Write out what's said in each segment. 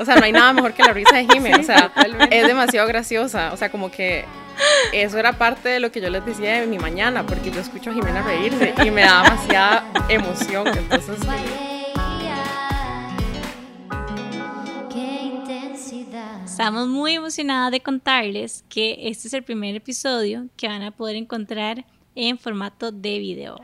O sea, no hay nada mejor que la risa de Jimmy. o sea, es demasiado graciosa. O sea, como que eso era parte de lo que yo les decía de mi mañana, porque yo escucho a Jimena reírse y me da demasiada emoción. Entonces. Estamos muy emocionadas de contarles que este es el primer episodio que van a poder encontrar en formato de video.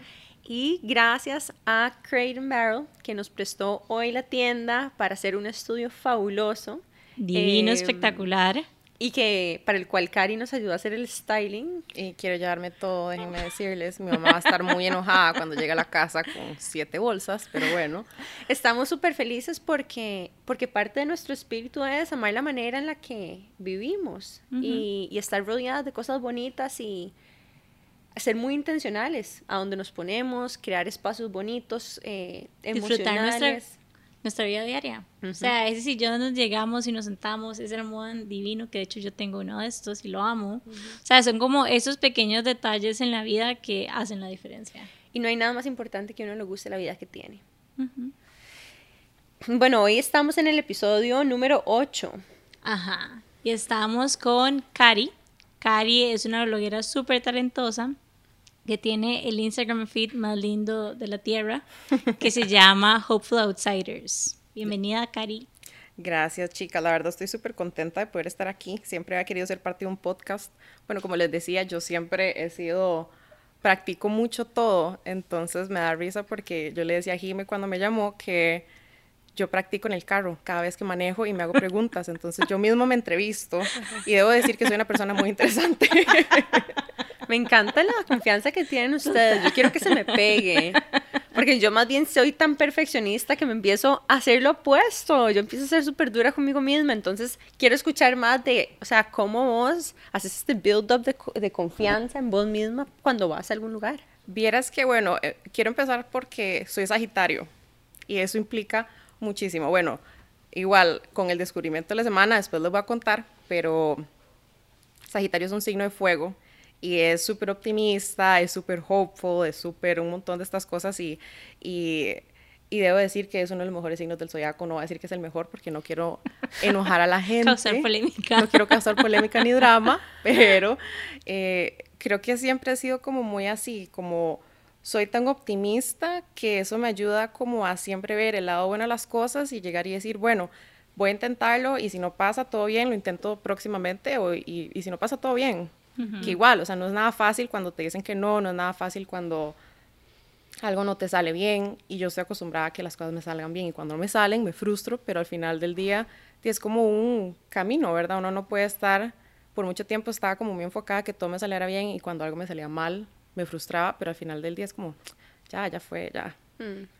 Y gracias a Crate Barrel que nos prestó hoy la tienda para hacer un estudio fabuloso. Divino, Eh, espectacular. Y que para el cual Cari nos ayudó a hacer el styling. Y quiero llevarme todo, déjenme decirles. Mi mamá va a estar muy enojada cuando llegue a la casa con siete bolsas, pero bueno. Estamos súper felices porque, porque parte de nuestro espíritu es amar la manera en la que vivimos y, y estar rodeadas de cosas bonitas y ser muy intencionales a donde nos ponemos, crear espacios bonitos, eh, Disfrutar nuestra, emocionales. nuestra vida diaria. O sea, ese sillón nos llegamos y nos sentamos, ese almohadón divino, que de hecho yo tengo uno de estos y lo amo. O sea, son como esos pequeños detalles en la vida que hacen la diferencia. Y no hay nada más importante que a uno le guste la vida que tiene. Bueno, hoy estamos en el episodio número 8. Ajá. Y estamos con Cari. Cari es una bloguera súper talentosa que tiene el Instagram feed más lindo de la tierra, que se llama Hopeful Outsiders. Bienvenida, Cari. Gracias, chicas. La verdad estoy súper contenta de poder estar aquí. Siempre había querido ser parte de un podcast. Bueno, como les decía, yo siempre he sido, practico mucho todo. Entonces me da risa porque yo le decía a Jime cuando me llamó que yo practico en el carro cada vez que manejo y me hago preguntas. Entonces yo mismo me entrevisto y debo decir que soy una persona muy interesante. Me encanta la confianza que tienen ustedes. Yo quiero que se me pegue. Porque yo más bien soy tan perfeccionista que me empiezo a hacer lo opuesto. Yo empiezo a ser súper dura conmigo misma. Entonces quiero escuchar más de, o sea, cómo vos haces este build-up de, co- de confianza en vos misma cuando vas a algún lugar. Vieras que, bueno, eh, quiero empezar porque soy Sagitario y eso implica muchísimo. Bueno, igual con el descubrimiento de la semana, después les voy a contar, pero Sagitario es un signo de fuego y es súper optimista, es súper hopeful, es súper un montón de estas cosas y, y, y debo decir que es uno de los mejores signos del zodiaco. No voy a decir que es el mejor porque no quiero enojar a la gente. Causar polémica. No quiero causar polémica ni drama, pero eh, creo que siempre he sido como muy así, como soy tan optimista que eso me ayuda como a siempre ver el lado bueno de las cosas y llegar y decir, bueno, voy a intentarlo y si no pasa todo bien, lo intento próximamente o, y, y si no pasa todo bien. Que igual, o sea, no es nada fácil cuando te dicen que no, no es nada fácil cuando algo no te sale bien y yo estoy acostumbrada a que las cosas me salgan bien y cuando no me salen me frustro, pero al final del día es como un camino, ¿verdad? Uno no puede estar, por mucho tiempo estaba como muy enfocada que todo me saliera bien y cuando algo me salía mal me frustraba, pero al final del día es como, ya, ya fue, ya.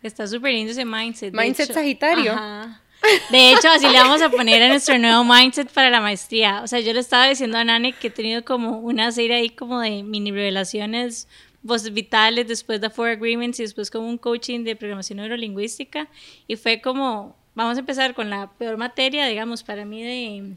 Está súper lindo ese mindset. Mindset. Sagitario. Ajá. De hecho, así le vamos a poner a nuestro nuevo mindset para la maestría. O sea, yo le estaba diciendo a Nani que he tenido como una serie ahí como de mini revelaciones voces vitales después de Four Agreements y después como un coaching de programación neurolingüística. Y fue como, vamos a empezar con la peor materia, digamos, para mí de,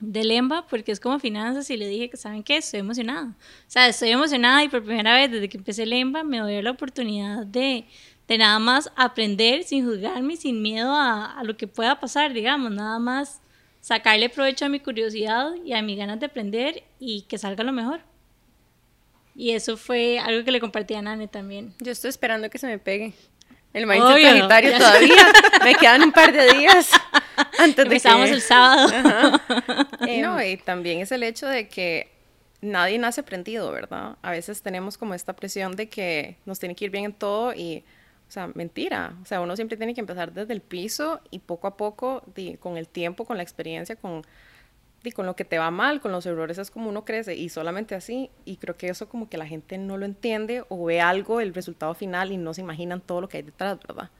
de Lemba, porque es como finanzas y le dije que, ¿saben qué? Estoy emocionada. O sea, estoy emocionada y por primera vez desde que empecé Lemba me doy la oportunidad de, de nada más aprender sin juzgarme, sin miedo a, a lo que pueda pasar, digamos, nada más sacarle provecho a mi curiosidad y a mis ganas de aprender y que salga lo mejor. Y eso fue algo que le compartí a Nane también. Yo estoy esperando que se me pegue. El mindset Obvio, sagitario sé. todavía. Me quedan un par de días antes de que... el sábado. Em, no, y también es el hecho de que nadie nace aprendido, ¿verdad? A veces tenemos como esta presión de que nos tiene que ir bien en todo y, o sea, mentira. O sea, uno siempre tiene que empezar desde el piso y poco a poco, con el tiempo, con la experiencia, con, di, con lo que te va mal, con los errores, es como uno crece y solamente así. Y creo que eso como que la gente no lo entiende o ve algo, el resultado final y no se imaginan todo lo que hay detrás, ¿verdad?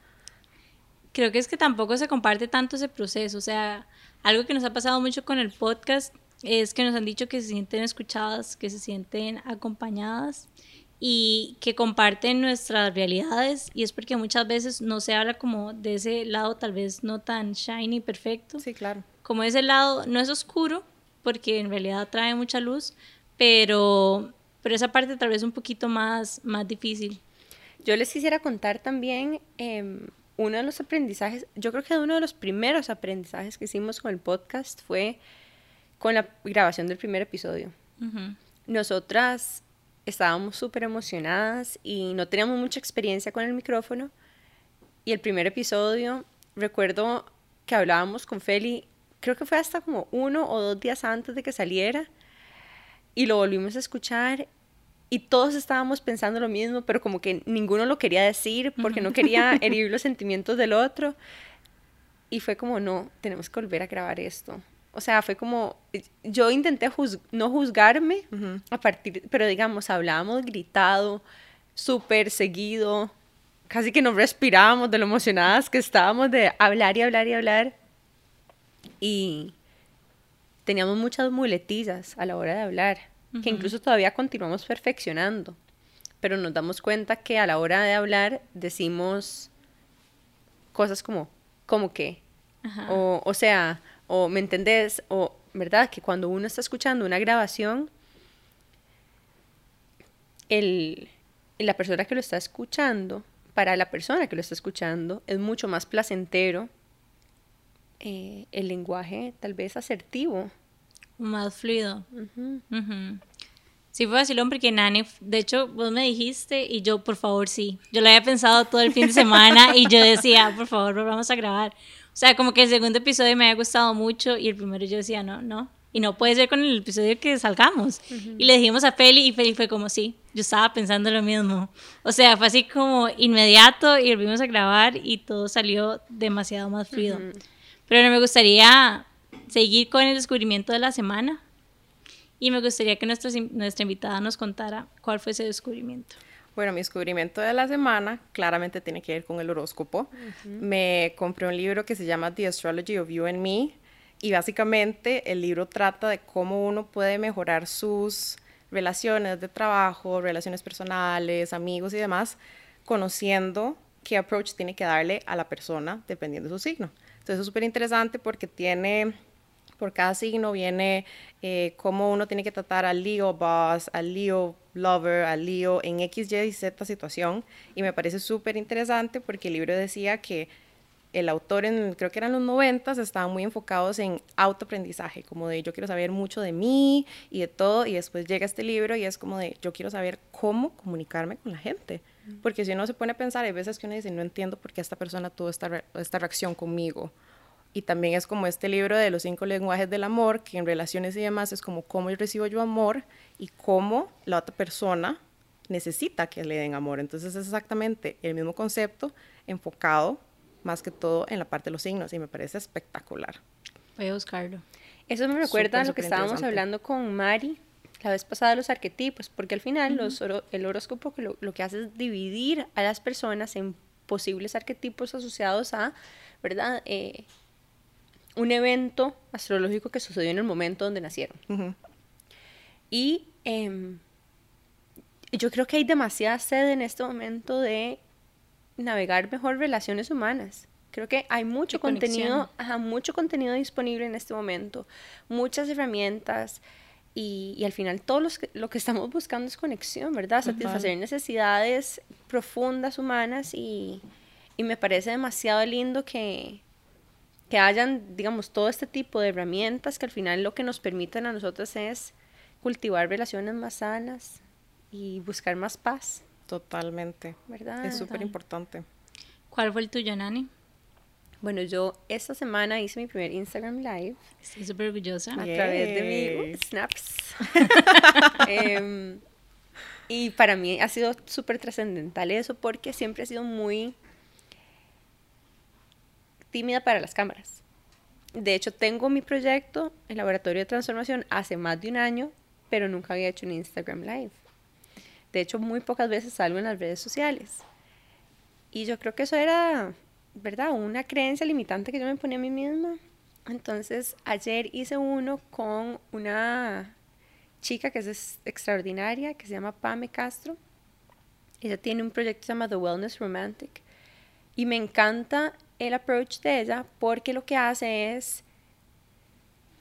creo que es que tampoco se comparte tanto ese proceso. O sea, algo que nos ha pasado mucho con el podcast es que nos han dicho que se sienten escuchadas, que se sienten acompañadas y que comparten nuestras realidades. Y es porque muchas veces no se habla como de ese lado tal vez no tan shiny, perfecto. Sí, claro. Como ese lado no es oscuro, porque en realidad trae mucha luz, pero pero esa parte tal vez un poquito más, más difícil. Yo les quisiera contar también em, uno de los aprendizajes, yo creo que uno de los primeros aprendizajes que hicimos con el podcast fue con la grabación del primer episodio. Nosotras estábamos súper emocionadas y no teníamos mucha experiencia con el micrófono. Y el primer episodio, recuerdo que hablábamos con Feli, creo que fue hasta como uno o dos días antes de que saliera, y lo volvimos a escuchar y todos estábamos pensando lo mismo, pero como que ninguno lo quería decir porque no quería herir los sentimientos del otro. Y fue como, no, tenemos que volver a grabar esto. O sea, fue como, yo intenté no juzgarme a partir, pero digamos, hablábamos gritado, súper seguido, casi que nos respirábamos de lo emocionadas que estábamos de hablar y hablar y hablar. Y teníamos muchas muletillas a la hora de hablar que incluso todavía continuamos perfeccionando, pero nos damos cuenta que a la hora de hablar decimos cosas como, como que, o, o sea, o me entendés, o, ¿verdad? Que cuando uno está escuchando una grabación, el, la persona que lo está escuchando, para la persona que lo está escuchando, es mucho más placentero eh, el lenguaje tal vez asertivo más fluido. Sí, fue vacilón porque Nani, de hecho, vos me dijiste y yo, por favor, sí. Yo lo había pensado todo el fin de semana y yo decía, por favor, vamos a grabar. O sea, como que el segundo episodio me había gustado mucho y el primero yo decía, no, no. Y no puede ser con el episodio que salgamos. Y le dijimos a Feli y Feli fue como, sí, yo estaba pensando lo mismo. O sea, fue así como inmediato y volvimos a grabar y todo salió demasiado más fluido. Pero no me gustaría seguir con el descubrimiento de la semana. Y me gustaría que nuestra, nuestra invitada nos contara cuál fue ese descubrimiento. Bueno, mi descubrimiento de la semana claramente tiene que ver con el horóscopo. Me compré un libro que se llama The Astrology of You and Me y básicamente el libro trata de cómo uno puede mejorar sus relaciones de trabajo, relaciones personales, amigos y demás, conociendo qué approach tiene que darle a la persona dependiendo de su signo. Entonces es súper interesante porque tiene por cada signo viene eh, cómo uno tiene que tratar al Leo boss, al Leo lover, al Leo en X, Y y Z situación. Y me parece súper interesante porque el libro decía que el autor, en, creo que eran los 90, estaban muy enfocados en autoaprendizaje, como de yo quiero saber mucho de mí y de todo, y después llega este libro y es como de yo quiero saber cómo comunicarme con la gente. Porque si uno se pone a pensar, hay veces que uno dice, no entiendo por qué esta persona tuvo esta, esta reacción conmigo y también es como este libro de los cinco lenguajes del amor, que en relaciones y demás es como cómo yo recibo yo amor y cómo la otra persona necesita que le den amor. Entonces es exactamente el mismo concepto enfocado más que todo en la parte de los signos y me parece espectacular. Voy a buscarlo. Eso me recuerda a lo que estábamos hablando con Mari la vez pasada los arquetipos, porque al final los el horóscopo lo, lo que hace es dividir a las personas en posibles arquetipos asociados a, ¿verdad? Eh, un evento astrológico que sucedió en el momento donde nacieron. Y em, yo creo que hay demasiada sed en este momento de navegar mejor relaciones humanas. Creo que hay mucho contenido, mucho contenido disponible en este momento, muchas herramientas y, al final todo lo que estamos buscando es conexión, ¿verdad? Satisfacer necesidades profundas humanas y me parece demasiado lindo que, que hayan, digamos, todo este tipo de herramientas que al final lo que nos permiten a nosotros es cultivar relaciones más sanas y buscar más paz. Totalmente. ¿Verdad? Es súper importante. ¿Cuál fue el tuyo, Nani? Bueno, yo esta semana hice mi primer Instagram Live. Estoy súper orgullosa. A través de mi Snaps. Em, y para mí ha sido súper trascendental eso porque siempre he sido muy tímida para las cámaras. De hecho, tengo mi proyecto, el laboratorio de transformación, hace más de un año, pero nunca había hecho un Instagram Live. De hecho, muy pocas veces salgo en las redes sociales. Y yo creo que eso era, ¿verdad? Una creencia limitante que yo me ponía a mí misma. Entonces, ayer hice uno con una chica que es extraordinaria, que se llama Pame Castro. Ella tiene un proyecto que se llama The Wellness Romantic. Y me encanta el approach de ella porque lo que hace es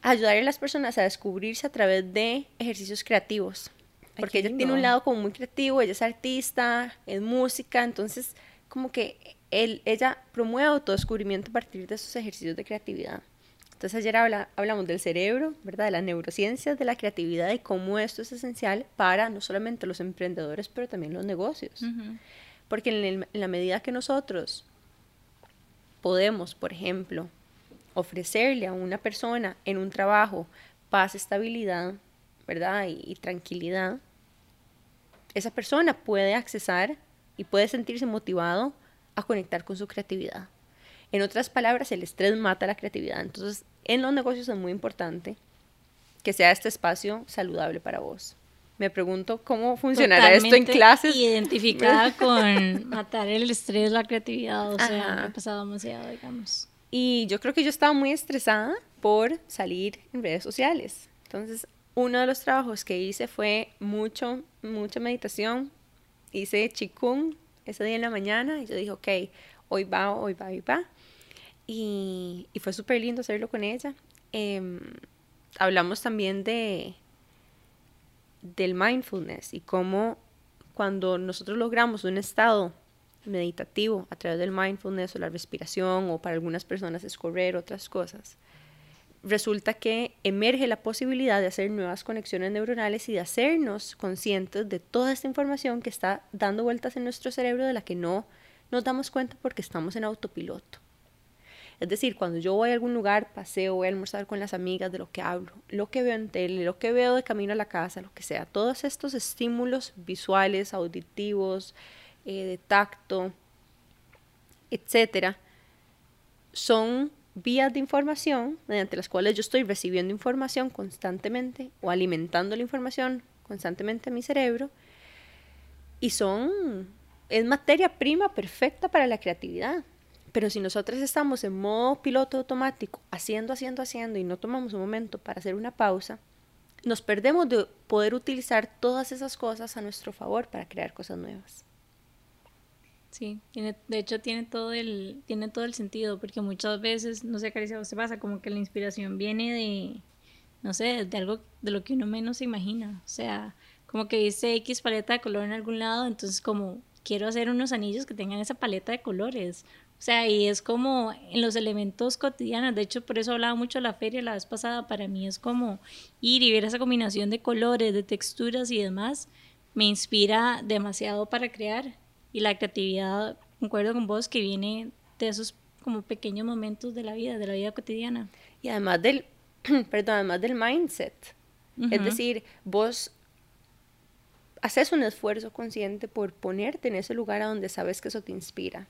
ayudar a las personas a descubrirse a través de ejercicios creativos. porque ella tiene un lado como muy creativo, ella es artista, es música, entonces como que él, ella promueve autodescubrimiento a partir de esos ejercicios de creatividad. Entonces ayer hablamos del cerebro, ¿verdad? De las neurociencias, de la creatividad y cómo esto es esencial para no solamente los emprendedores, pero también los negocios. Porque en, la medida que nosotros podemos, por ejemplo, ofrecerle a una persona en un trabajo paz, estabilidad, ¿verdad? Y, tranquilidad, esa persona puede accesar y puede sentirse motivado a conectar con su creatividad. En otras palabras, el estrés mata la creatividad. Entonces, en los negocios es muy importante que sea este espacio saludable para vos. Me pregunto cómo funcionará esto en clases. Identificada con matar el estrés, la creatividad, o sea, me ha pasado demasiado, digamos. Y yo creo que yo estaba muy estresada por salir en redes sociales. Entonces, uno de los trabajos que hice fue mucho, mucha meditación. Hice chikung ese día en la mañana y yo dije, ok, hoy va, hoy va, hoy va. Y, y fue súper lindo hacerlo con ella. Em, hablamos también de del mindfulness y cómo cuando nosotros logramos un estado meditativo a través del mindfulness o la respiración o para algunas personas es otras cosas, resulta que emerge la posibilidad de hacer nuevas conexiones neuronales y de hacernos conscientes de toda esta información que está dando vueltas en nuestro cerebro de la que no nos damos cuenta porque estamos en autopiloto. Es decir, cuando yo voy a algún lugar, paseo, voy a almorzar con las amigas de lo que hablo, lo que veo en tele, lo que veo de camino a la casa, lo que sea, todos estos estímulos visuales, auditivos, eh, de tacto, etcétera, son vías de información mediante las cuales yo estoy recibiendo información constantemente o alimentando la información constantemente a mi cerebro y son es materia prima perfecta para la creatividad. Pero si nosotros estamos en modo piloto automático, haciendo, haciendo, haciendo y no tomamos un momento para hacer una pausa, nos perdemos de poder utilizar todas esas cosas a nuestro favor para crear cosas nuevas. Sí, tiene, de hecho tiene todo el, tiene todo el sentido, porque muchas veces, no sé, Caricia, se pasa como que la inspiración viene de, no sé, de algo de lo que uno menos se imagina. O sea, como que dice X paleta de color en algún lado, entonces como quiero hacer unos anillos que tengan esa paleta de colores. O sea, y es como en los elementos cotidianos. De hecho, por eso hablaba mucho de la feria la vez pasada. Para mí es como ir y ver esa combinación de colores, de texturas y demás. Me inspira demasiado para crear y la creatividad, concuerdo con vos, que viene de esos como pequeños momentos de la vida, de la vida cotidiana. Y además del, perdón, además del mindset. Es decir, vos haces un esfuerzo consciente por ponerte en ese lugar a donde sabes que eso te inspira.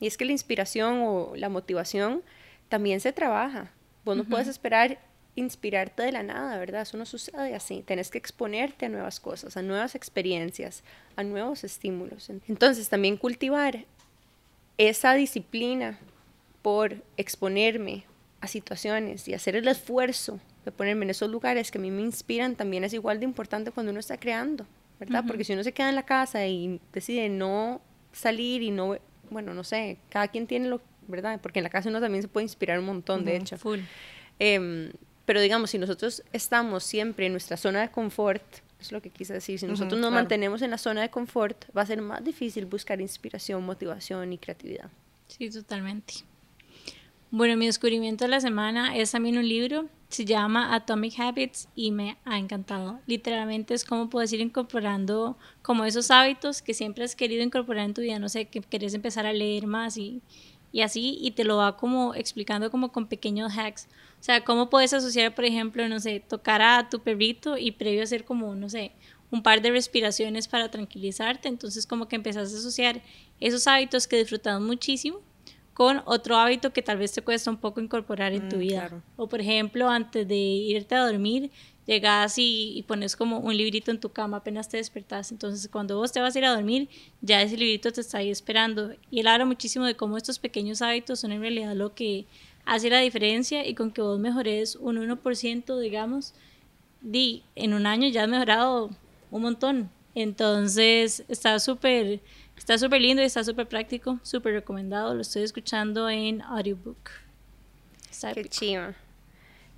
Y es que la inspiración o la motivación también se trabaja. Vos no puedes esperar inspirarte de la nada, ¿verdad? Eso no sucede así. Tienes que exponerte a nuevas cosas, a nuevas experiencias, a nuevos estímulos. Entonces, también cultivar esa disciplina por exponerme a situaciones y hacer el esfuerzo de ponerme en esos lugares que a mí me inspiran también es igual de importante cuando uno está creando, ¿verdad? Porque si uno se queda en la casa y decide no salir y no, bueno, no sé, cada quien tiene lo, ¿verdad? Porque en la casa uno también se puede inspirar un montón, de hecho. Full. Em, pero digamos, si nosotros estamos siempre en nuestra zona de confort, es lo que quise decir, si nosotros nos mantenemos en la zona de confort, va a ser más difícil buscar inspiración, motivación y creatividad. Sí, totalmente. Bueno, mi descubrimiento de la semana es también un libro, se llama Atomic Habits y me ha encantado. Literalmente es como puedes ir incorporando como esos hábitos que siempre has querido incorporar en tu vida, no sé, que querés empezar a leer más y, y así, y te lo va como explicando como con pequeños hacks. O sea, cómo puedes asociar, por ejemplo, no sé, tocar a tu perrito y previo hacer como, no sé, un par de respiraciones para tranquilizarte. Entonces, como que empezás a asociar esos hábitos que disfrutas muchísimo con otro hábito que tal vez te cuesta un poco incorporar en tu mm, vida. O, por ejemplo, antes de irte a dormir, llegas y, pones como un librito en tu cama apenas te despertas. Entonces, cuando vos te vas a ir a dormir, ya ese librito te está ahí esperando. Y él habla muchísimo de cómo estos pequeños hábitos son en realidad lo que hace la diferencia y con que vos mejores un 1%, digamos, di, en un año ya has mejorado un montón. Entonces está súper está súper lindo y está súper práctico, súper recomendado. Lo estoy escuchando en audiobook. Qué chido.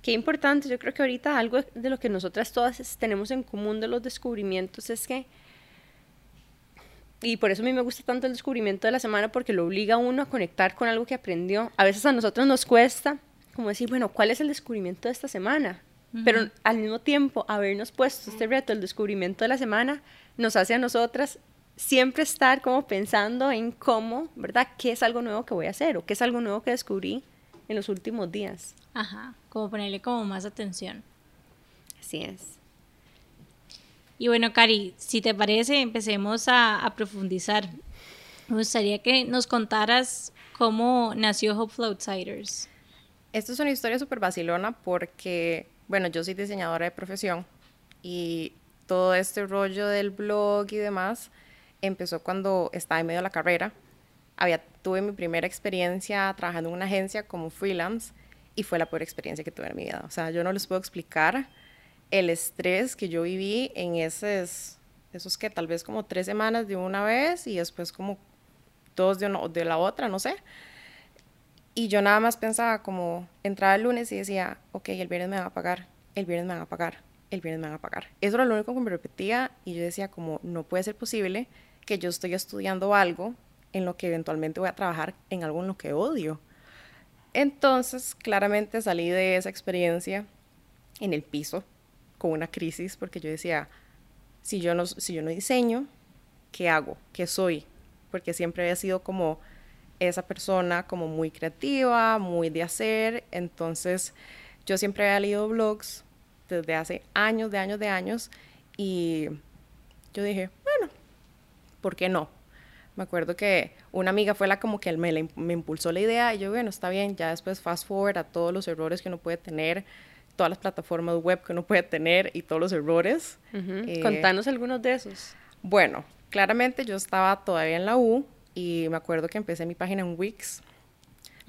Qué importante, yo creo que ahorita algo de lo que nosotras todas tenemos en común de los descubrimientos es que, y por eso a mí me gusta tanto el descubrimiento de la semana porque lo obliga a uno a conectar con algo que aprendió. A veces a nosotros nos cuesta como decir, bueno, ¿cuál es el descubrimiento de esta semana? Pero al mismo tiempo, habernos puesto este reto, el descubrimiento de la semana, nos hace a nosotras siempre estar como pensando en cómo, ¿verdad? ¿Qué es algo nuevo que voy a hacer? ¿O qué es algo nuevo que descubrí en los últimos días? Ajá, como ponerle como más atención. Así es. Y bueno, Cari, si te parece, empecemos a, a profundizar. Me gustaría que nos contaras cómo nació Hopeful Outsiders. Esto es una historia súper vacilona porque, bueno, yo soy diseñadora de profesión y todo este rollo del blog y demás empezó cuando estaba en medio de la carrera. Había, tuve mi primera experiencia trabajando en una agencia como freelance y fue la peor experiencia que tuve en mi vida. O sea, yo no les puedo explicar el estrés que yo viví en esos, esos que tal vez como tres semanas de una vez y después como dos de, de la otra, no sé. Y yo nada más pensaba como, entraba el lunes y decía, ok, el viernes me van a pagar, el viernes me van a pagar, el viernes me van a pagar. Eso era lo único que me repetía y yo decía como, no puede ser posible que yo estoy estudiando algo en lo que eventualmente voy a trabajar en algo en lo que odio. Entonces, claramente salí de esa experiencia en el piso con una crisis porque yo decía, si yo no, si yo no diseño, ¿qué hago? ¿Qué soy? Porque siempre había sido como esa persona como muy creativa, muy de hacer. Entonces yo siempre había leído blogs desde hace años, de años, de años. Y yo dije, ¿por qué no? Me acuerdo que una amiga fue la como que me, me impulsó la idea y yo, bueno, está bien, ya después fast forward a todos los errores que uno puede tener, todas las plataformas web que uno puede tener y todos los errores. Eh, Contanos algunos de esos. Bueno, claramente yo estaba todavía en la U, y me acuerdo que empecé mi página en Wix.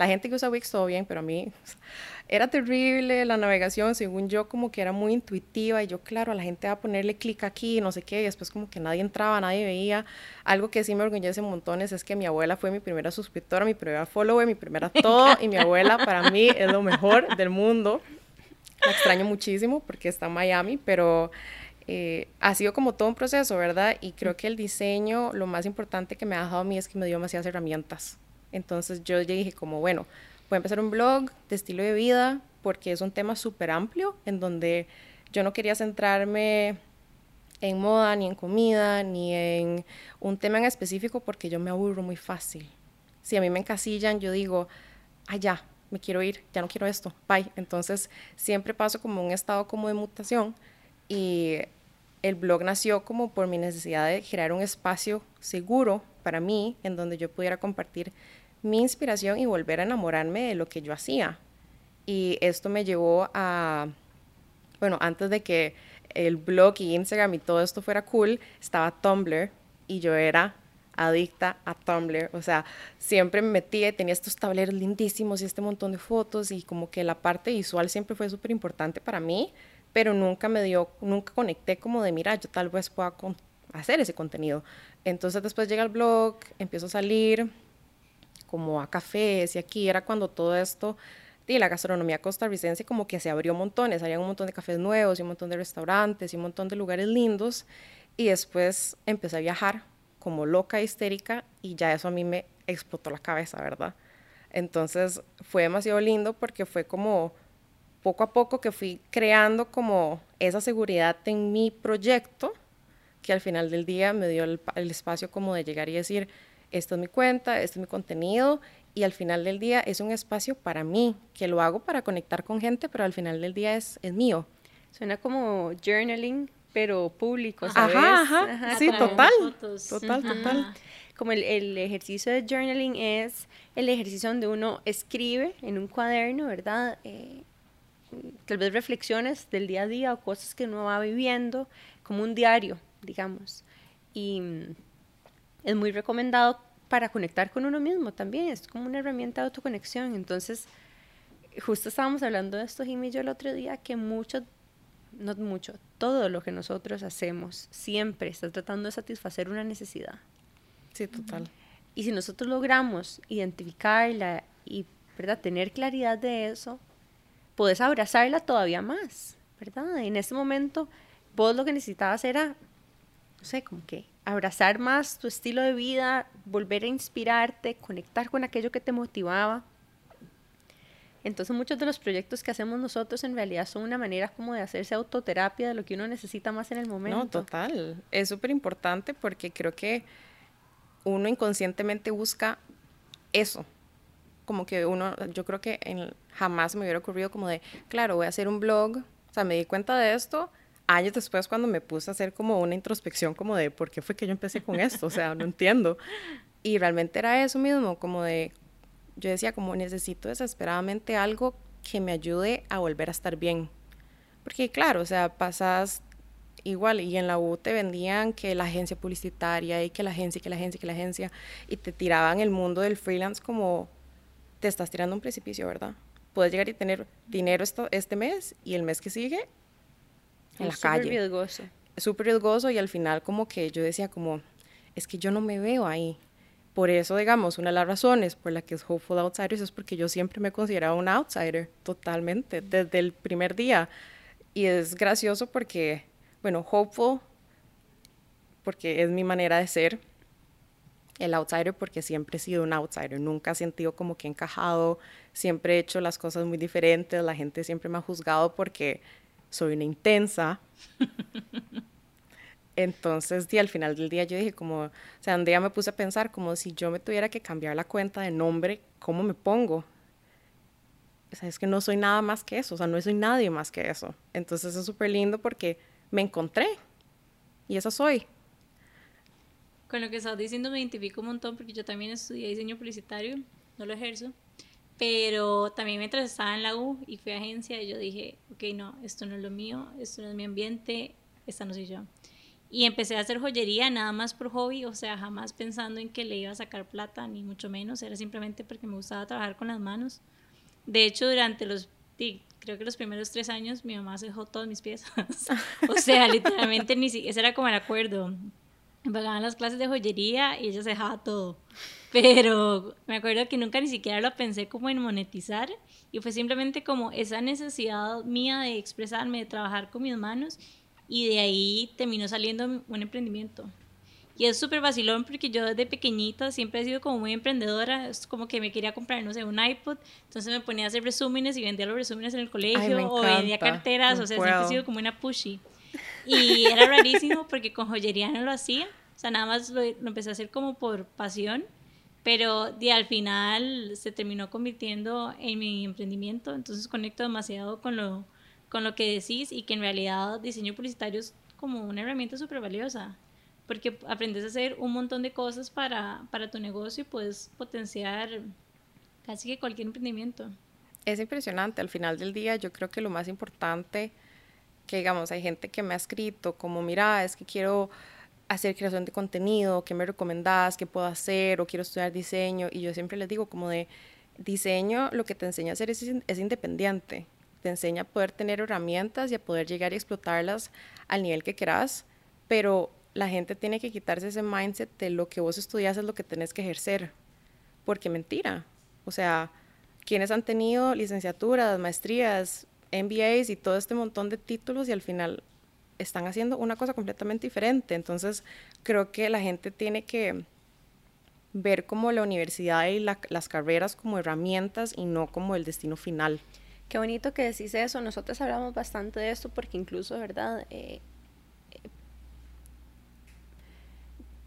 La gente que usa Wix todo bien, pero a mí era terrible la navegación, según yo como que era muy intuitiva y yo claro, a la gente va a ponerle clic aquí, no sé qué, y después como que nadie entraba, nadie veía. Algo que sí me orgullece montones es que mi abuela fue mi primera suscriptora, mi primera follower, mi primera todo, y mi abuela para mí es lo mejor del mundo. La extraño muchísimo porque está en Miami, pero eh, ha sido como todo un proceso, ¿verdad? Y creo que el diseño, lo más importante que me ha dejado a mí es que me dio demasiadas herramientas. Entonces yo ya dije como, bueno, voy a empezar un blog de estilo de vida porque es un tema súper amplio en donde yo no quería centrarme en moda, ni en comida, ni en un tema en específico porque yo me aburro muy fácil. Si a mí me encasillan, yo digo, ah, ya, me quiero ir, ya no quiero esto, bye. Entonces siempre paso como un estado como de mutación y el blog nació como por mi necesidad de crear un espacio seguro para mí en donde yo pudiera compartir mi inspiración y volver a enamorarme de lo que yo hacía. Y esto me llevó a, bueno, antes de que el blog y Instagram y todo esto fuera cool, estaba Tumblr y yo era adicta a Tumblr, o sea, siempre me metía tenía estos tableros lindísimos y este montón de fotos y como que la parte visual siempre fue súper importante para mí, pero nunca me dio, nunca conecté como de, mira, yo tal vez pueda hacer ese contenido. Entonces después llega el blog, empiezo a salir como a cafés y aquí era cuando todo esto y la gastronomía costarricense como que se abrió montones, había un montón de cafés nuevos y un montón de restaurantes y un montón de lugares lindos y después empecé a viajar como loca, histérica y ya eso a mí me explotó la cabeza, ¿verdad? Entonces fue demasiado lindo porque fue como poco a poco que fui creando como esa seguridad en mi proyecto, que al final del día me dio el, espacio como de llegar y decir, esto es mi cuenta, esto es mi contenido, y al final del día es un espacio para mí, que lo hago para conectar con gente, pero al final del día es, es mío. Suena como journaling, pero público, ¿sabes? Ajá, ajá, sí, total, total, total. Como el, el, ejercicio de journaling es el ejercicio donde uno escribe en un cuaderno, ¿verdad? Eh, tal vez reflexiones del día a día o cosas que uno va viviendo, como un diario, digamos. Y mm, es muy recomendado para conectar con uno mismo también, es como una herramienta de autoconexión. Entonces, justo estábamos hablando de esto, Jimmy y yo el otro día, que mucho, no mucho, todo lo que nosotros hacemos siempre está tratando de satisfacer una necesidad. Sí, total. Y si nosotros logramos identificarla y ¿verdad? tener claridad de eso, puedes abrazarla todavía más, ¿verdad? En ese momento, vos lo que necesitabas era, no sé, como que abrazar más tu estilo de vida, volver a inspirarte, conectar con aquello que te motivaba. Entonces muchos de los proyectos que hacemos nosotros en realidad son una manera como de hacerse autoterapia de lo que uno necesita más en el momento. No, total. Es súper importante porque creo que uno inconscientemente busca eso. Como que uno, yo creo que en, jamás me hubiera ocurrido como de, claro, voy a hacer un blog. O sea, me di cuenta de esto años después cuando me puse a hacer como una introspección como de, ¿por qué fue que yo empecé con esto? O sea, no entiendo. Y realmente era eso mismo, como de yo decía como necesito desesperadamente algo que me ayude a volver a estar bien. Porque claro, o sea, pasas igual y en la U te vendían que la agencia publicitaria y que la agencia que la agencia que la agencia y te tiraban el mundo del freelance como te estás tirando un precipicio, ¿verdad? Puedes llegar y tener dinero esto, este mes y el mes que sigue en la calle. Súper riesgoso. Súper riesgoso y al final como que yo decía como, es que yo no me veo ahí. Por eso, digamos, una de las razones por la que es Hopeful Outsiders es porque yo siempre me he considerado un outsider, totalmente, desde el primer día. Y es gracioso porque, bueno, Hopeful, porque es mi manera de ser, el outsider porque siempre he sido un outsider, nunca he sentido como que he encajado, siempre he hecho las cosas muy diferentes, la gente siempre me ha juzgado porque soy una intensa. Entonces, al final del día yo dije como, o sea, un día me puse a pensar como si yo me tuviera que cambiar la cuenta de nombre, ¿cómo me pongo? O sea, es que no soy nada más que eso, o sea, no soy nadie más que eso. Entonces es súper lindo porque me encontré y eso soy. Con lo que estás diciendo me identifico un montón porque yo también estudié diseño publicitario, no lo ejerzo, pero también mientras estaba en la U y fui a agencia, yo dije, ok, no, esto no es lo mío, esto no es mi ambiente, esta no soy yo. Y empecé a hacer joyería nada más por hobby, o sea, jamás pensando en que le iba a sacar plata, ni mucho menos, era simplemente porque me gustaba trabajar con las manos. De hecho, durante los, creo que los primeros tres años, mi mamá se dejó todas mis piezas. o sea, literalmente, ni siquiera, ese era como el acuerdo. Me pagaban las clases de joyería y ella se dejaba todo. Pero me acuerdo que nunca ni siquiera lo pensé como en monetizar y fue simplemente como esa necesidad mía de expresarme, de trabajar con mis manos y de ahí terminó saliendo un emprendimiento. Y es súper vacilón porque yo desde pequeñita siempre he sido como muy emprendedora, es como que me quería comprar, no sé, un iPod, entonces me ponía a hacer resúmenes y vendía los resúmenes en el colegio o vendía carteras, o sea, siempre he sido como una pushy. Y era rarísimo porque con joyería no lo hacía, o sea, nada más lo, lo empecé a hacer como por pasión, pero de, al final se terminó convirtiendo en mi emprendimiento, entonces conecto demasiado con lo con lo que decís y que en realidad diseño publicitario es como una herramienta súper valiosa porque aprendes a hacer un montón de cosas para, para tu negocio y puedes potenciar casi que cualquier emprendimiento. Es impresionante, al final del día yo creo que lo más importante, que digamos, hay gente que me ha escrito como, mira, es que quiero hacer creación de contenido, ¿qué me recomendás? ¿Qué puedo hacer? O quiero estudiar diseño. Y yo siempre les digo como de diseño, lo que te enseña a hacer es, es independiente te enseña a poder tener herramientas y a poder llegar y explotarlas al nivel que quieras, pero la gente tiene que quitarse ese mindset de lo que vos estudias es lo que tenés que ejercer, porque mentira. O sea, quienes han tenido licenciaturas, maestrías, MBAs y todo este montón de títulos y al final están haciendo una cosa completamente diferente. Entonces, creo que la gente tiene que ver como la universidad y las carreras como herramientas y no como el destino final. Qué bonito que decís eso. Nosotros hablamos bastante de esto porque incluso, ¿verdad? Eh, eh,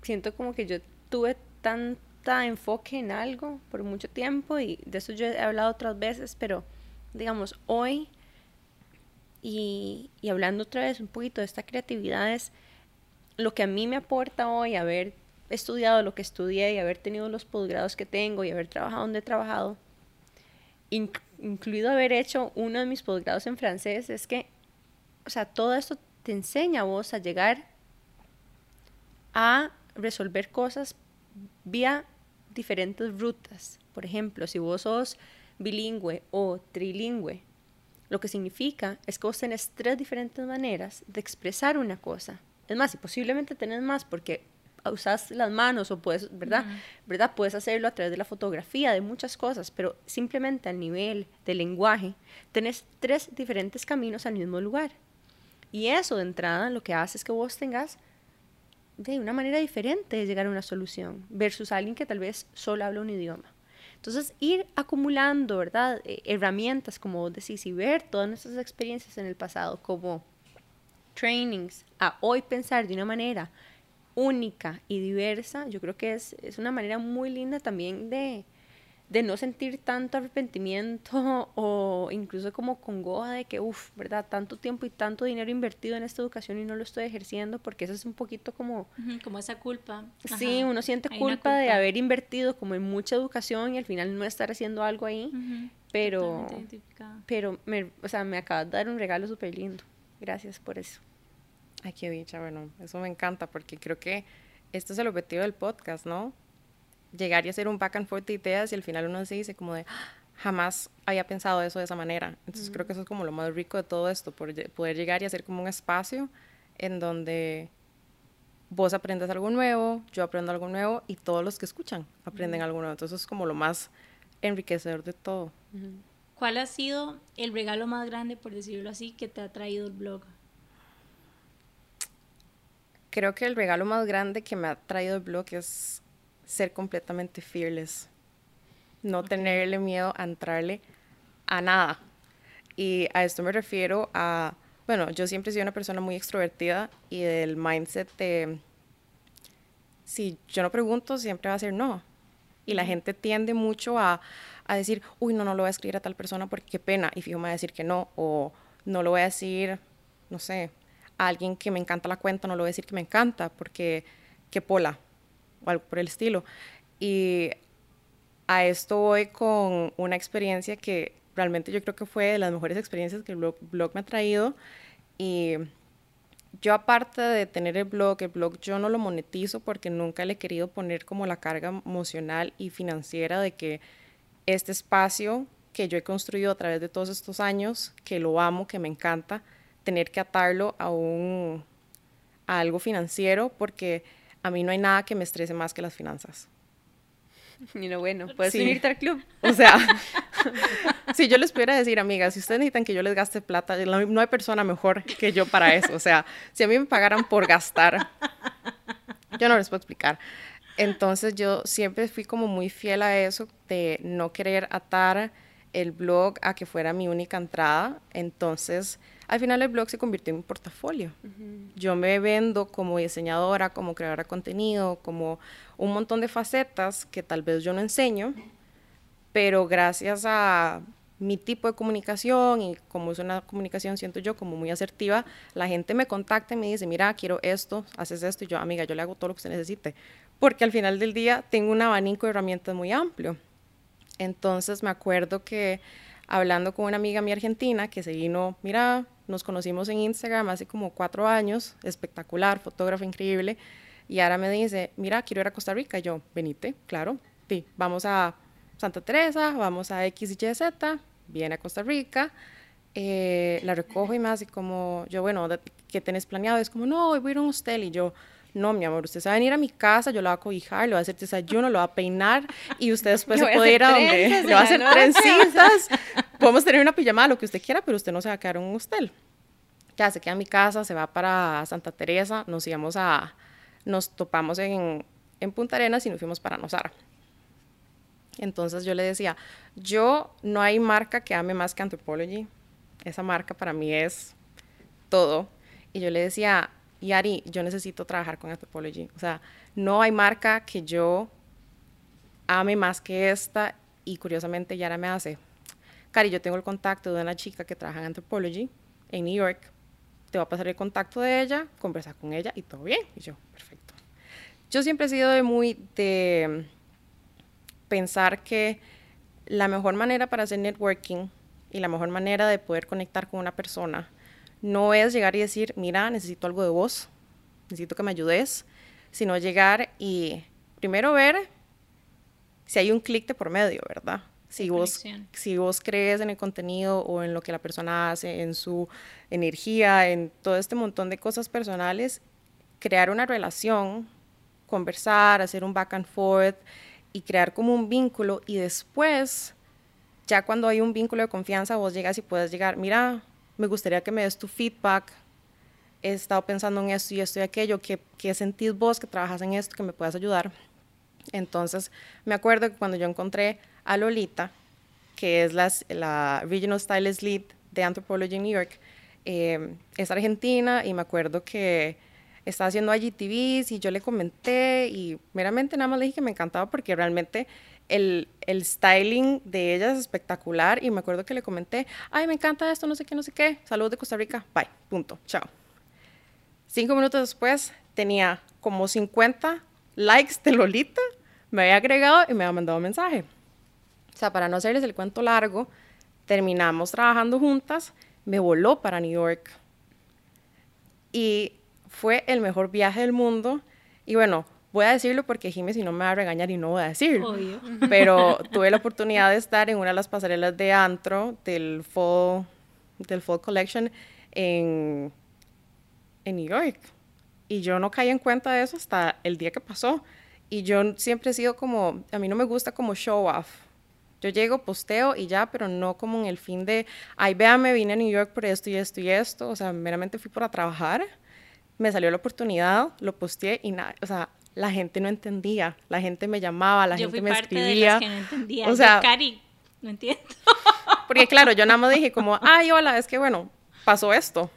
siento como que yo tuve tanta enfoque en algo por mucho tiempo y de eso yo he hablado otras veces, pero digamos, hoy y, hablando otra vez un poquito de esta creatividad es lo que a mí me aporta hoy haber estudiado lo que estudié y haber tenido los posgrados que tengo y haber trabajado donde he trabajado incluido haber hecho uno de mis posgrados en francés, es que, o sea, todo esto te enseña a vos a llegar a resolver cosas vía diferentes rutas. Por ejemplo, si vos sos bilingüe o trilingüe, lo que significa es que vos tenés tres diferentes maneras de expresar una cosa. Es más, y posiblemente tenés más porque usas las manos o puedes, ¿verdad? ¿verdad? Puedes hacerlo a través de la fotografía, de muchas cosas, pero simplemente al nivel del lenguaje, tenés tres diferentes caminos al mismo lugar. Y eso de entrada lo que hace es que vos tengas de una manera diferente de llegar a una solución versus alguien que tal vez solo habla un idioma. Entonces, ir acumulando, ¿verdad? Eh, herramientas, como vos decís, y ver todas nuestras experiencias en el pasado como trainings, a hoy pensar de una manera única y diversa, yo creo que es, es una manera muy linda también de, de no sentir tanto arrepentimiento o incluso como congoja de que, uff, ¿verdad? Tanto tiempo y tanto dinero invertido en esta educación y no lo estoy ejerciendo, porque eso es un poquito como... Como esa culpa. Sí, uno siente culpa, de haber invertido como en mucha educación y al final no estar haciendo algo ahí, pero... Pero, me, o sea, me acabas de dar un regalo súper lindo. Gracias por eso. Ay, qué dicha, bueno, eso me encanta porque creo que este es el objetivo del podcast, ¿no? Llegar y hacer un back and forth de ideas y al final uno se dice como de, ah, jamás había pensado eso de esa manera. Entonces creo que eso es como lo más rico de todo esto, poder llegar y hacer como un espacio en donde vos aprendes algo nuevo, yo aprendo algo nuevo y todos los que escuchan aprenden algo nuevo. Entonces es como lo más enriquecedor de todo. ¿Cuál ha sido el regalo más grande, por decirlo así, que te ha traído el blog? Creo que el regalo más grande que me ha traído el blog es ser completamente fearless. No tenerle miedo a entrarle a nada. Y a esto me refiero a, bueno, yo siempre he sido una persona muy extrovertida y del mindset de, si yo no pregunto, siempre va a ser no. Y la gente tiende mucho a, a decir, uy, no, no lo voy a escribir a tal persona porque qué pena. Y fijo me va a decir que no. O no lo voy a decir, no sé, alguien que me encanta la cuenta, no lo voy a decir que me encanta, porque qué pola, o algo por el estilo. Y a esto voy con una experiencia que realmente yo creo que fue de las mejores experiencias que el blog, me ha traído. Y yo aparte de tener el blog, el blog yo no lo monetizo porque nunca le he querido poner como la carga emocional y financiera de que este espacio que yo he construido a través de todos estos años, que lo amo, que me encanta, tener que atarlo a, un, a algo financiero porque a mí no hay nada que me estrese más que las finanzas. Y bueno, puedes unirte al club. O sea, si yo les pudiera decir, amigas, si ustedes necesitan que yo les gaste plata, no hay persona mejor que yo para eso. O sea, si a mí me pagaran por gastar, yo no les puedo explicar. Entonces yo siempre fui como muy fiel a eso de no querer atar el blog a que fuera mi única entrada. Entonces, al final el blog se convirtió en un portafolio. Yo me vendo como diseñadora, como creadora de contenido, como un montón de facetas que tal vez yo no enseño, pero gracias a mi tipo de comunicación y como es una comunicación, siento yo, como muy asertiva, la gente me contacta y me dice, mira, quiero esto, haces esto, y yo, amiga, yo le hago todo lo que usted necesite, porque al final del día tengo un abanico de herramientas muy amplio. Entonces me acuerdo que hablando con una amiga mía argentina que se vino, mira, nos conocimos en Instagram hace como cuatro años, espectacular, fotógrafa increíble, y ahora me dice, mira, quiero ir a Costa Rica. yo, venite, claro, sí, vamos a Santa Teresa, vamos a X y Z, viene a Costa Rica, eh, la recojo y más, y como, yo, bueno, ¿qué tenés planeado? Es como, no, voy a ir a un hostel, y yo, no, mi amor, usted se va a venir a mi casa, yo la voy a cobijar, le voy a hacer desayuno, lo voy a peinar y usted después se puede ir a donde le va a hacer trencitas. Podemos tener una pijamada, lo que usted quiera, pero usted no se va a quedar en un hostel. Ya se queda en mi casa, se va para Santa Teresa, nos íbamos a, nos topamos en, en Punta Arenas y nos fuimos para Nosara. Entonces yo le decía, yo no hay marca que ame más que Anthropology. Esa marca para mí es todo. Y yo le decía, y Ari, yo necesito trabajar con Anthropology. O sea, no hay marca que yo ame más que esta y curiosamente Yara me hace, Cari, yo tengo el contacto de una chica que trabaja en Anthropology en New York, te voy a pasar el contacto de ella, conversar con ella y todo bien. Y yo, perfecto. Yo siempre he sido de muy de pensar que la mejor manera para hacer networking y la mejor manera de poder conectar con una persona no es llegar y decir, mira, necesito algo de vos, necesito que me ayudes, sino llegar y primero ver si hay un clic de por medio, ¿verdad? Si vos, si vos crees en el contenido o en lo que la persona hace, en su energía, en todo este montón de cosas personales, crear una relación conversar, hacer un back and forth y crear como un vínculo y después, ya cuando hay un vínculo de confianza, vos llegas y puedes llegar, mira, me gustaría que me des tu feedback, he estado pensando en esto y esto y aquello, ¿qué, qué sentís vos que trabajas en esto, que me puedas ayudar? Entonces, me acuerdo que cuando yo encontré a Lolita, que es la, Regional Stylist Lead de Anthropology New York, eh, es argentina y me acuerdo que estaba haciendo IGTVs y yo le comenté y meramente nada más le dije que me encantaba porque realmente el, el, styling de ella es espectacular y me acuerdo que le comenté, ay, me encanta esto, no sé qué, no sé qué, saludos de Costa Rica, bye, punto, chao. Cinco minutos después tenía como 50 likes de Lolita, me había agregado y me había mandado un mensaje. O sea, para no hacerles el cuento largo, terminamos trabajando juntas, me voló para New York y fue el mejor viaje del mundo. Y bueno, voy a decirlo porque Jiménez si no me va a regañar y no voy a decirlo. Obvio. Pero tuve la oportunidad de estar en una de las pasarelas de antro del Fall, del Fall Collection en, en New York. Y yo no caí en cuenta de eso hasta el día que pasó. Y yo siempre he sido como, a mí no me gusta como show off. Yo llego, posteo y ya, pero no como en el fin de, ay, véame, vine a New York por esto y esto y esto. O sea, meramente fui para trabajar. Me salió la oportunidad, lo posteé y nada, o sea, la gente no entendía. La gente me llamaba, la Yo gente fui me parte escribía. de las que no entendía. O sea, Yo, Cari, no entiendo. Porque claro, yo nada más dije como, ay, hola, es que bueno, pasó esto,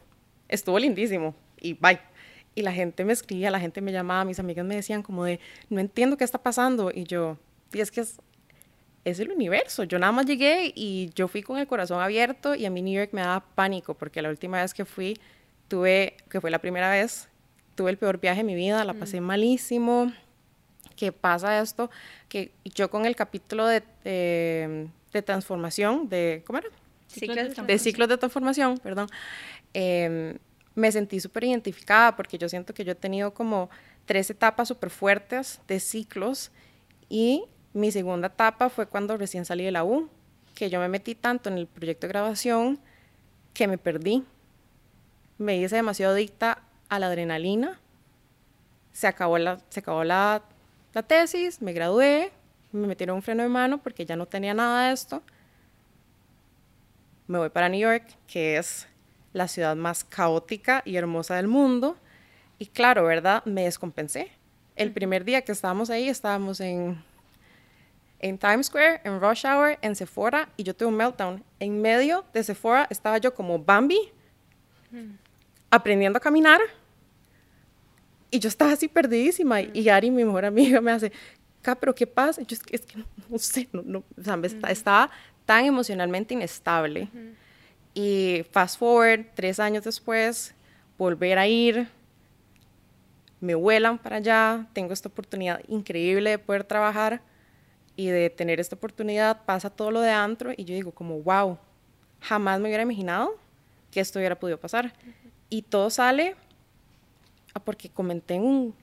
estuvo lindísimo y bye. Y la gente me escribía, la gente me llamaba, mis amigas me decían como de, no entiendo qué está pasando. Y yo, y es que es, es el universo. Yo nada más llegué y yo fui con el corazón abierto y a mí New York me daba pánico porque la última vez que fui, tuve, que fue la primera vez, tuve el peor viaje de mi vida, la pasé malísimo. que pasa esto? Que yo con el capítulo de, de, de transformación, de, ¿cómo era? Ciclos de de ciclos de transformación, perdón, eh, me sentí súper identificada porque yo siento que yo he tenido como tres etapas súper fuertes de ciclos y mi segunda etapa fue cuando recién salí de la U, que yo me metí tanto en el proyecto de grabación que me perdí. Me hice demasiado adicta a la adrenalina. Se acabó la, se acabó la, la tesis, me gradué, me metieron un freno de mano porque ya no tenía nada de esto. Me voy para New York, que es la ciudad más caótica y hermosa del mundo. Y claro, ¿verdad? Me descompensé. El primer día que estábamos ahí, estábamos en, en Times Square, en Rush Hour, en Sephora, y yo tuve un meltdown. En medio de Sephora estaba yo como Bambi, aprendiendo a caminar, y yo estaba así perdidísima. Y Ari, mi mejor amiga, me hace, "Ca, pero ¿qué pasa? Y yo, es que, es que no sé, no, no, o sea, está- estaba tan emocionalmente inestable. Y fast forward, tres años después, volver a ir, me vuelan para allá, tengo esta oportunidad increíble de poder trabajar y de tener esta oportunidad, pasa todo lo de antro y yo digo como, wow, jamás me hubiera imaginado que esto hubiera podido pasar. Y todo sale a porque comenté en un,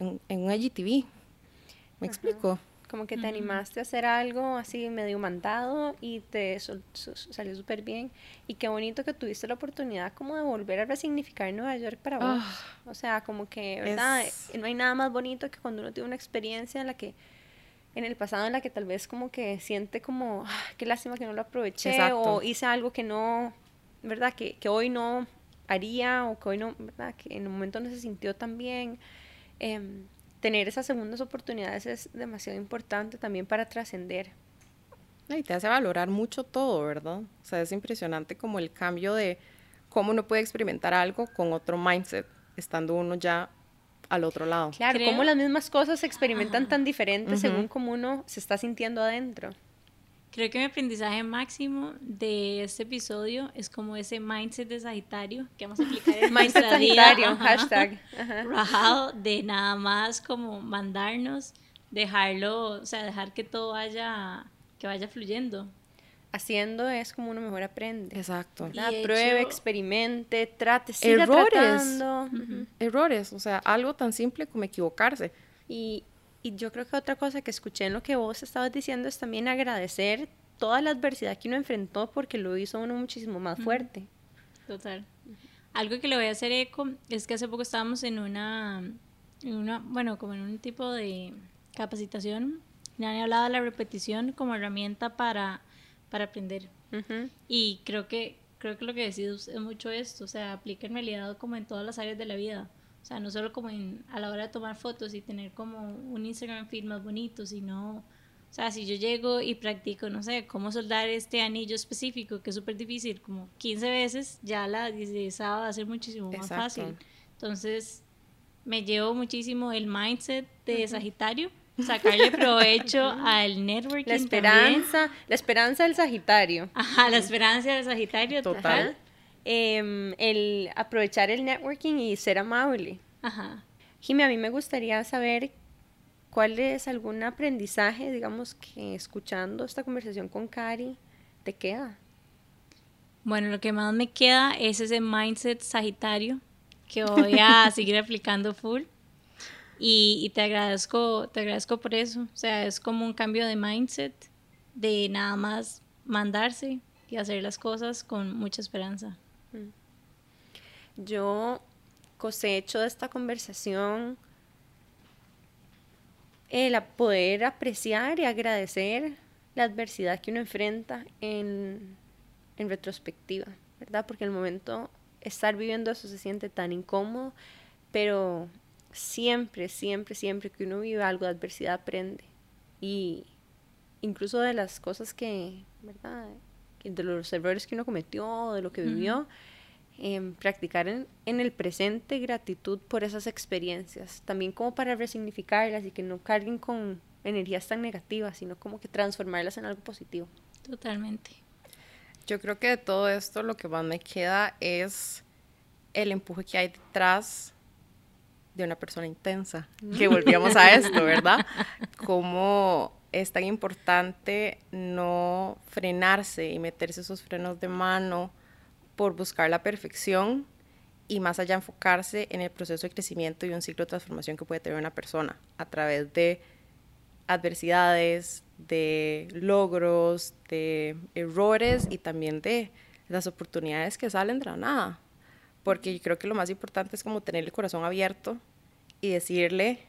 en, en un IGTV. ¿Me explico? Como que te animaste a hacer algo así medio mandado y te sol- su- salió súper bien. Y qué bonito que tuviste la oportunidad como de volver a resignificar Nueva York para vos. Ah, o sea, como que, ¿verdad? es- No hay nada más bonito que cuando uno tiene una experiencia en la que, en el pasado, en la que tal vez como que siente como, "Ah, qué lástima que no lo aproveché Exacto. o hice algo que no, ¿verdad? Que, que hoy no haría o que hoy no, ¿verdad? Que en un momento no se sintió tan bien. Em, tener esas segundas oportunidades es demasiado importante también para trascender. Y te hace valorar mucho todo, ¿verdad? O sea, es impresionante como el cambio de cómo uno puede experimentar algo con otro mindset, estando uno ya al otro lado. Claro, Creo- cómo las mismas cosas se experimentan Ajá. tan diferentes Ujú. según cómo uno se está sintiendo adentro. Creo que mi aprendizaje máximo de este episodio es como ese mindset de Sagitario que vamos a aplicar en Mindset nuestra vida, Sagitario, ajá. hashtag. Ajá. rajado de nada más como mandarnos, dejarlo, o sea, dejar que todo vaya, que vaya fluyendo. Haciendo es como uno mejor aprende. Exacto. de Pruebe, hecho- experimente, trate, siga Errores. tratando. Errores, o sea, algo tan simple como equivocarse. Y, y yo creo que otra cosa que escuché en lo que vos estabas diciendo es también agradecer toda la adversidad que uno enfrentó porque lo hizo uno muchísimo más fuerte. Total. Algo que le voy a hacer eco es que hace poco estábamos en una en una, bueno, como en un tipo de capacitación, han hablado de la repetición como herramienta para, para aprender. Y creo que, creo que lo que decís es mucho esto, o sea, aplica en realidad como en todas las áreas de la vida. O sea, no solo como en, a la hora de tomar fotos y tener como un Instagram feed más bonito, sino, o sea, si yo llego y practico, no sé, cómo soldar este anillo específico, que es súper difícil, como 15 veces, ya la 16 va a ser muchísimo más Exacto. fácil. Entonces, me llevo muchísimo el mindset de Sagitario, sacarle provecho al networking La también. esperanza, la esperanza del Sagitario. Ajá, la esperanza de Sagitario, Total. total. Em, el aprovechar el networking y ser amable. Ajá. Jimmy, a mí me gustaría saber cuál es algún aprendizaje, digamos, que escuchando esta conversación con Cari te queda. Bueno, lo que más me queda es ese mindset Sagitario que voy a seguir aplicando full. Y, y te agradezco, te agradezco por eso. O sea, es como un cambio de mindset, de nada más mandarse y hacer las cosas con mucha esperanza. Yo cosecho de esta conversación el poder apreciar y agradecer la adversidad que uno enfrenta en, en retrospectiva, ¿verdad? Porque en el momento estar viviendo eso se siente tan incómodo, pero siempre, siempre, siempre que uno vive algo de adversidad aprende. Y incluso de las cosas que, ¿verdad? De los errores que uno cometió, de lo que vivió, em, practicar en, en el presente gratitud por esas experiencias, también como para resignificarlas y que no carguen con energías tan negativas, sino como que transformarlas en algo positivo. Totalmente. Yo creo que de todo esto lo que más me queda es el empuje que hay detrás de una persona intensa. Que volvíamos a esto, ¿verdad? Cómo es tan importante no frenarse y meterse esos frenos de mano por buscar la perfección y más allá enfocarse en el proceso de crecimiento y un ciclo de transformación que puede tener una persona a través de adversidades, de logros, de errores y también de las oportunidades que salen de la nada. Porque yo creo que lo más importante es como tener el corazón abierto y decirle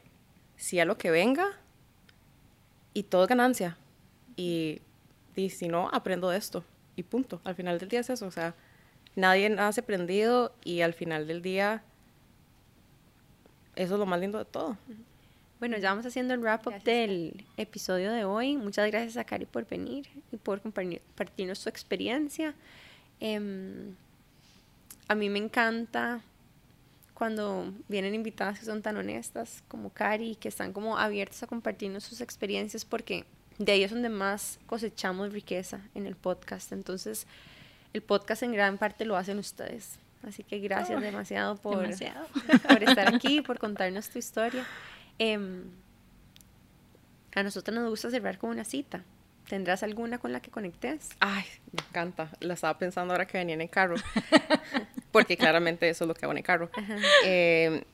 sí a lo que venga y todo es ganancia. Y, y si no, aprendo de esto y punto. Al final del día es eso. O sea, nadie nace aprendido y al final del día eso es lo más lindo de todo. Bueno, ya vamos haciendo el wrap up del episodio de hoy. Muchas gracias a Cari por venir y por compartir- compartirnos su experiencia. Em, a mí me encanta cuando vienen invitadas que son tan honestas como Cari, que están como abiertas a compartirnos sus experiencias, porque de ahí es donde más cosechamos riqueza en el podcast. Entonces, el podcast en gran parte lo hacen ustedes. Así que gracias demasiado por, Demasiado. por estar aquí, por contarnos tu historia. Em, a nosotros nos gusta cerrar con una cita. ¿Tendrás alguna con la que conectes? Ay, me encanta. La estaba pensando ahora que venía en el carro. Porque claramente eso es lo que hago en el carro. Eh,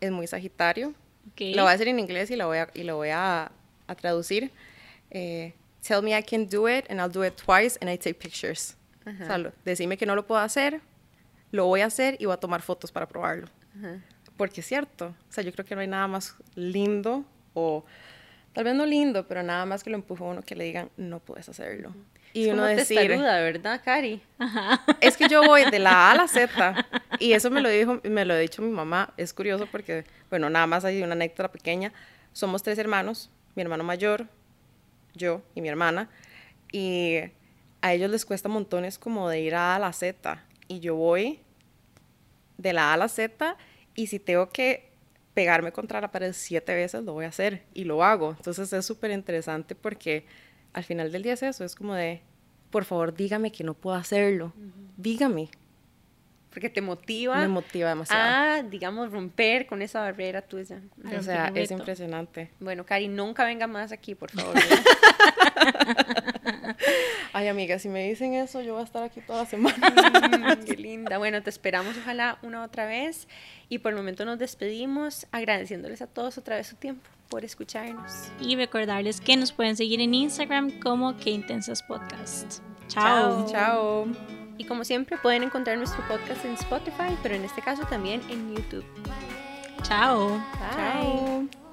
es muy sagitario. Ok. Lo voy a hacer en inglés y lo voy a, y lo voy a, a traducir. Eh, Tell me I can do it and I'll do it twice and I take pictures. O sea, lo- decime que no lo puedo hacer, lo voy a hacer y voy a tomar fotos para probarlo. Porque es cierto. O sea, yo creo que no hay nada más lindo o tal vez no lindo, pero nada más que lo empuje a uno que le digan no puedes hacerlo. Y es uno como decir, testaruda, ¿verdad, Cari? es que yo voy de la A a la Z y eso me lo dijo, me lo ha dicho mi mamá. Es curioso porque, bueno, nada más hay una anécdota pequeña. Somos tres hermanos, mi hermano mayor, yo y mi hermana, y a ellos les cuesta montones como de ir a, A a la Z y yo voy de la A a la Z y si tengo que pegarme contra la pared siete veces lo voy a hacer y lo hago. Entonces es súper interesante porque al final del día es eso, es como de, por favor dígame que no puedo hacerlo, dígame. Porque te motiva. Me motiva demasiado. A, digamos, romper con esa barrera tuya. O sea, es impresionante. Bueno, Cari, nunca venga más aquí, por favor. Ay, amiga, si me dicen eso, yo voy a estar aquí toda la semana. Mm, Qué linda. Bueno, te esperamos ojalá una otra vez. Y por el momento nos despedimos agradeciéndoles a todos otra vez su tiempo por escucharnos. Y recordarles que nos pueden seguir en Instagram como Que Intensas Podcast. Chao. Chao. Y como siempre pueden encontrar nuestro podcast en Spotify, pero en este caso también en YouTube. Chao. Bye. Chao.